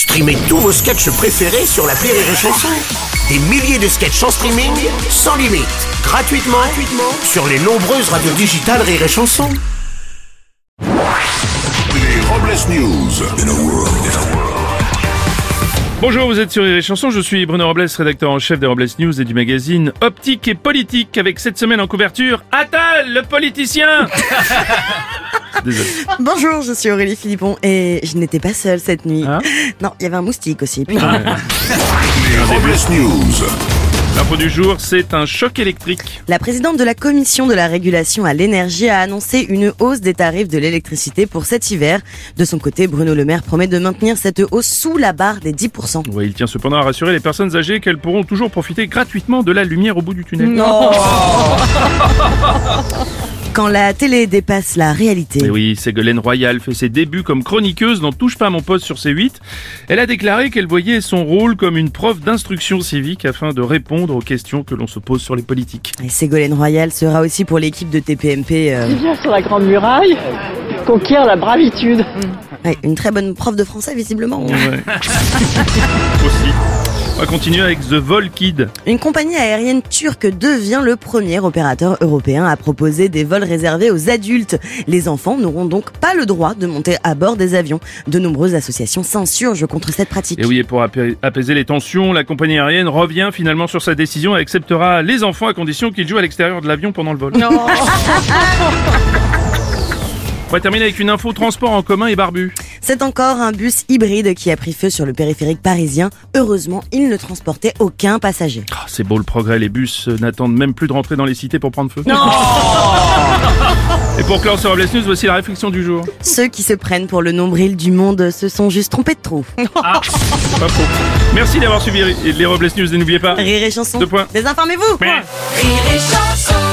Streamez tous vos sketchs préférés sur la Rire et Chanson. Des milliers de sketchs en streaming, sans limite, gratuitement, gratuitement sur les nombreuses radios digitales Rire et Chanson. Les Robles News. Bonjour, vous êtes sur Rire et Chanson, je suis Bruno Robles, rédacteur en chef des Robles News et du magazine Optique et Politique, avec cette semaine en couverture, Attal, le politicien Désolé. Bonjour, je suis Aurélie Philippon et je n'étais pas seule cette nuit. Ah. non, il y avait un moustique aussi. Les Robles News. L'info du jour, c'est un choc électrique. La présidente de la commission de la régulation à l'énergie a annoncé une hausse des tarifs de l'électricité pour cet hiver. De son côté, Bruno Le Maire promet de maintenir cette hausse sous la barre des 10%. Ouais, il tient cependant à rassurer les personnes âgées qu'elles pourront toujours profiter gratuitement de la lumière au bout du tunnel. Non Quand la télé dépasse la réalité. Et oui, Ségolène Royal fait ses débuts comme chroniqueuse dans Touche pas à mon poste sur C8. Elle a déclaré qu'elle voyait son rôle comme une prof d'instruction civique afin de répondre aux questions que l'on se pose sur les politiques. Et Ségolène Royal sera aussi pour l'équipe de TPMP. euh, bien sur la grande muraille, conquiert la bravitude. ouais, une très bonne prof de français visiblement. Ouais. Aussi. On va continuer avec The Vol Kid. Une compagnie aérienne turque devient le premier opérateur européen à proposer des vols réservés aux adultes. Les enfants n'auront donc pas le droit de monter à bord des avions. De nombreuses associations s'insurgent contre cette pratique. Et oui, et pour apais- apaiser les tensions, la compagnie aérienne revient finalement sur sa décision et acceptera les enfants à condition qu'ils jouent à l'extérieur de l'avion pendant le vol. On va terminer avec une info transport en commun et barbu. C'est encore un bus hybride qui a pris feu sur le périphérique parisien. Heureusement, il ne transportait aucun passager. Ah, c'est beau le progrès, les bus n'attendent même plus de rentrer dans les cités pour prendre feu. et pour clore sur Robles News, voici la réflexion du jour. Ceux qui se prennent pour le nombril du monde se sont juste trompés de trou. Pas faux. Merci d'avoir suivi les Robles News et n'oubliez pas... Rire et chanson. Deux points. Désinformez-vous Rire et chanson